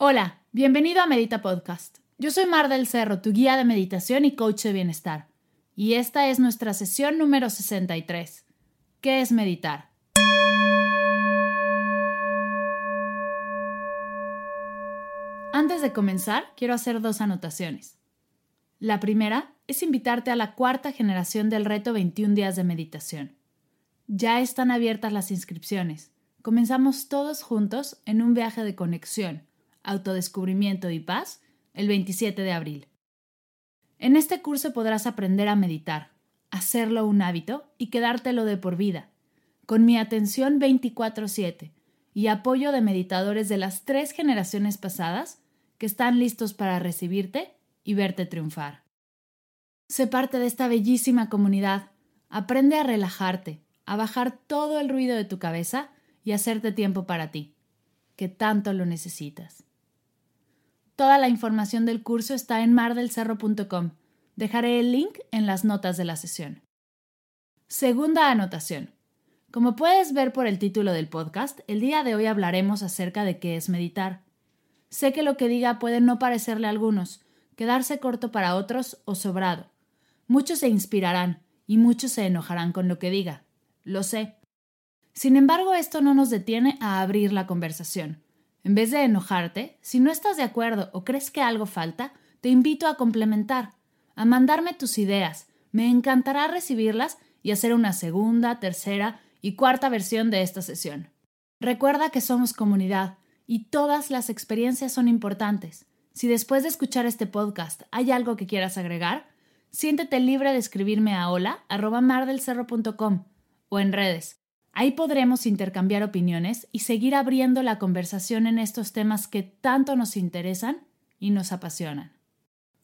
Hola, bienvenido a Medita Podcast. Yo soy Mar del Cerro, tu guía de meditación y coach de bienestar. Y esta es nuestra sesión número 63. ¿Qué es meditar? Antes de comenzar, quiero hacer dos anotaciones. La primera es invitarte a la cuarta generación del reto 21 días de meditación. Ya están abiertas las inscripciones. Comenzamos todos juntos en un viaje de conexión, autodescubrimiento y paz el 27 de abril. En este curso podrás aprender a meditar, hacerlo un hábito y quedártelo de por vida, con mi atención 24/7 y apoyo de meditadores de las tres generaciones pasadas que están listos para recibirte y verte triunfar. Sé parte de esta bellísima comunidad. Aprende a relajarte, a bajar todo el ruido de tu cabeza y hacerte tiempo para ti, que tanto lo necesitas. Toda la información del curso está en mardelcerro.com. Dejaré el link en las notas de la sesión. Segunda anotación. Como puedes ver por el título del podcast, el día de hoy hablaremos acerca de qué es meditar. Sé que lo que diga puede no parecerle a algunos, quedarse corto para otros o sobrado. Muchos se inspirarán y muchos se enojarán con lo que diga. Lo sé. Sin embargo, esto no nos detiene a abrir la conversación. En vez de enojarte, si no estás de acuerdo o crees que algo falta, te invito a complementar, a mandarme tus ideas. Me encantará recibirlas y hacer una segunda, tercera y cuarta versión de esta sesión. Recuerda que somos comunidad y todas las experiencias son importantes. Si después de escuchar este podcast hay algo que quieras agregar, siéntete libre de escribirme a hola@mardelcerro.com o en redes. Ahí podremos intercambiar opiniones y seguir abriendo la conversación en estos temas que tanto nos interesan y nos apasionan.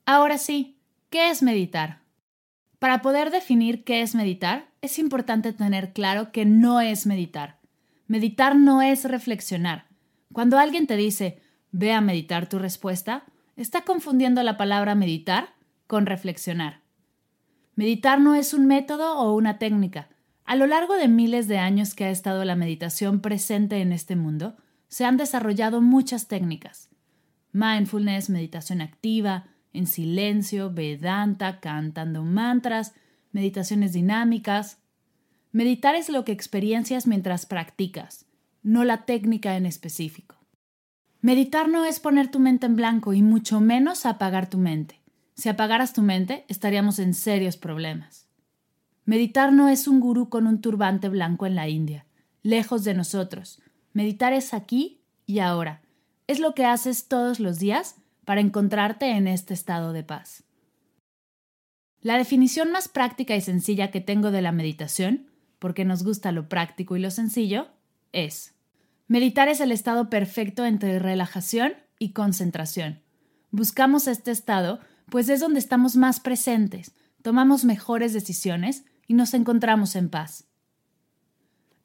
Ahora sí, ¿qué es meditar? Para poder definir qué es meditar, es importante tener claro que no es meditar. Meditar no es reflexionar, cuando alguien te dice, ve a meditar tu respuesta, está confundiendo la palabra meditar con reflexionar. Meditar no es un método o una técnica. A lo largo de miles de años que ha estado la meditación presente en este mundo, se han desarrollado muchas técnicas. Mindfulness, meditación activa, en silencio, Vedanta, cantando mantras, meditaciones dinámicas. Meditar es lo que experiencias mientras practicas no la técnica en específico. Meditar no es poner tu mente en blanco y mucho menos apagar tu mente. Si apagaras tu mente, estaríamos en serios problemas. Meditar no es un gurú con un turbante blanco en la India, lejos de nosotros. Meditar es aquí y ahora. Es lo que haces todos los días para encontrarte en este estado de paz. La definición más práctica y sencilla que tengo de la meditación, porque nos gusta lo práctico y lo sencillo, es Meditar es el estado perfecto entre relajación y concentración. Buscamos este estado, pues es donde estamos más presentes, tomamos mejores decisiones y nos encontramos en paz.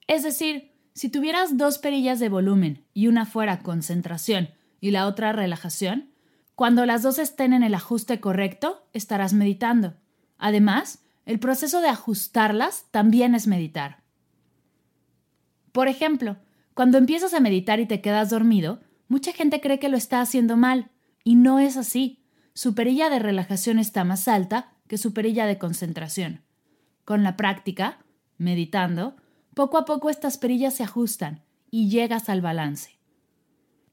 Es decir, si tuvieras dos perillas de volumen y una fuera concentración y la otra relajación, cuando las dos estén en el ajuste correcto, estarás meditando. Además, el proceso de ajustarlas también es meditar. Por ejemplo, cuando empiezas a meditar y te quedas dormido, mucha gente cree que lo está haciendo mal, y no es así. Su perilla de relajación está más alta que su perilla de concentración. Con la práctica, meditando, poco a poco estas perillas se ajustan y llegas al balance.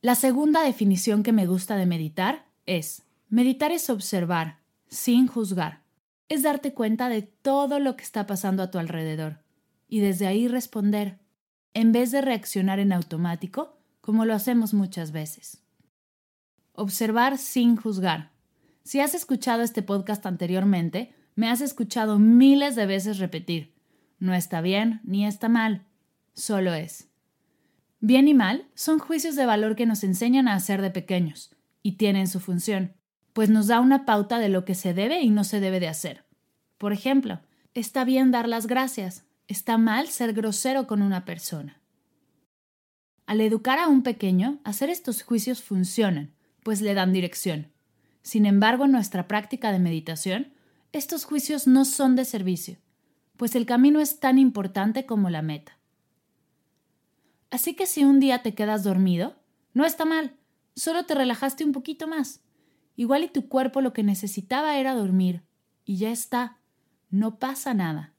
La segunda definición que me gusta de meditar es, meditar es observar, sin juzgar. Es darte cuenta de todo lo que está pasando a tu alrededor y desde ahí responder en vez de reaccionar en automático, como lo hacemos muchas veces. Observar sin juzgar. Si has escuchado este podcast anteriormente, me has escuchado miles de veces repetir, no está bien ni está mal, solo es. Bien y mal son juicios de valor que nos enseñan a hacer de pequeños, y tienen su función, pues nos da una pauta de lo que se debe y no se debe de hacer. Por ejemplo, está bien dar las gracias, está mal ser grosero con una persona. Al educar a un pequeño, hacer estos juicios funcionan, pues le dan dirección. Sin embargo, en nuestra práctica de meditación, estos juicios no son de servicio, pues el camino es tan importante como la meta. Así que si un día te quedas dormido, no está mal, solo te relajaste un poquito más. Igual y tu cuerpo lo que necesitaba era dormir, y ya está, no pasa nada.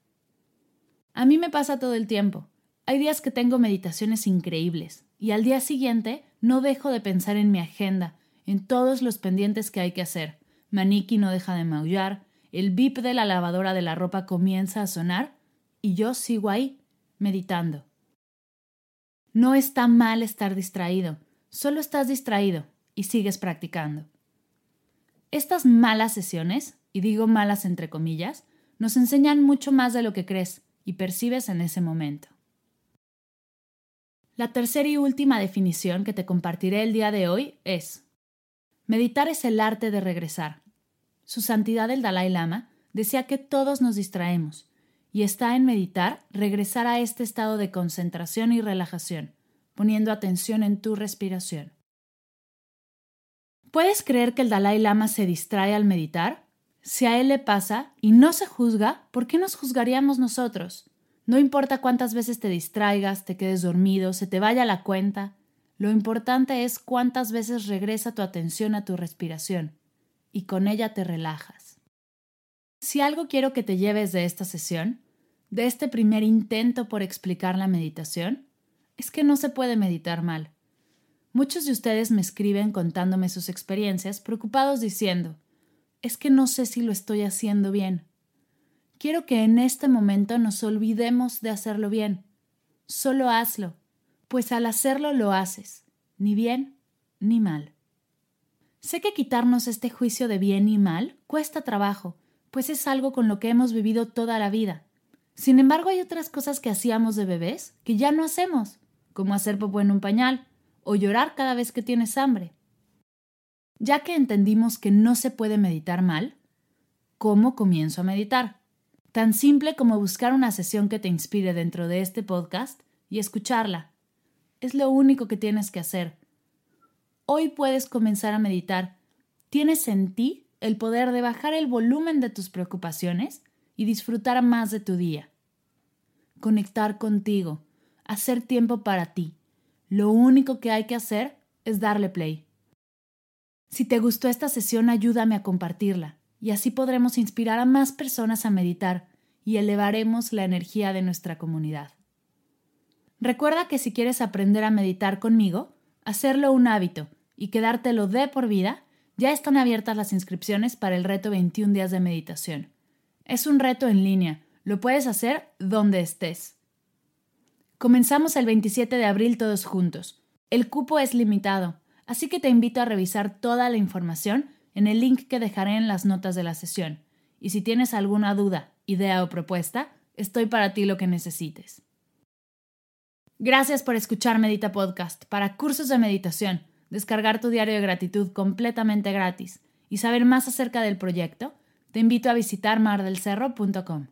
A mí me pasa todo el tiempo. Hay días que tengo meditaciones increíbles y al día siguiente no dejo de pensar en mi agenda, en todos los pendientes que hay que hacer. Maniki no deja de maullar, el bip de la lavadora de la ropa comienza a sonar y yo sigo ahí, meditando. No está mal estar distraído, solo estás distraído y sigues practicando. Estas malas sesiones, y digo malas entre comillas, nos enseñan mucho más de lo que crees y percibes en ese momento. La tercera y última definición que te compartiré el día de hoy es Meditar es el arte de regresar. Su santidad el Dalai Lama decía que todos nos distraemos, y está en meditar regresar a este estado de concentración y relajación, poniendo atención en tu respiración. ¿Puedes creer que el Dalai Lama se distrae al meditar? Si a él le pasa y no se juzga, ¿por qué nos juzgaríamos nosotros? No importa cuántas veces te distraigas, te quedes dormido, se te vaya la cuenta, lo importante es cuántas veces regresa tu atención a tu respiración y con ella te relajas. Si algo quiero que te lleves de esta sesión, de este primer intento por explicar la meditación, es que no se puede meditar mal. Muchos de ustedes me escriben contándome sus experiencias, preocupados diciendo, es que no sé si lo estoy haciendo bien. Quiero que en este momento nos olvidemos de hacerlo bien. Solo hazlo, pues al hacerlo lo haces, ni bien ni mal. Sé que quitarnos este juicio de bien y mal cuesta trabajo, pues es algo con lo que hemos vivido toda la vida. Sin embargo, hay otras cosas que hacíamos de bebés que ya no hacemos, como hacer popó en un pañal o llorar cada vez que tienes hambre. Ya que entendimos que no se puede meditar mal, ¿cómo comienzo a meditar? Tan simple como buscar una sesión que te inspire dentro de este podcast y escucharla. Es lo único que tienes que hacer. Hoy puedes comenzar a meditar. Tienes en ti el poder de bajar el volumen de tus preocupaciones y disfrutar más de tu día. Conectar contigo, hacer tiempo para ti. Lo único que hay que hacer es darle play. Si te gustó esta sesión, ayúdame a compartirla y así podremos inspirar a más personas a meditar y elevaremos la energía de nuestra comunidad. Recuerda que si quieres aprender a meditar conmigo, hacerlo un hábito y quedártelo de por vida, ya están abiertas las inscripciones para el reto 21 días de meditación. Es un reto en línea, lo puedes hacer donde estés. Comenzamos el 27 de abril todos juntos. El cupo es limitado, así que te invito a revisar toda la información en el link que dejaré en las notas de la sesión. Y si tienes alguna duda, idea o propuesta, estoy para ti lo que necesites. Gracias por escuchar Medita Podcast para cursos de meditación, descargar tu diario de gratitud completamente gratis y saber más acerca del proyecto. Te invito a visitar mardelcerro.com.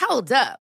Hold up.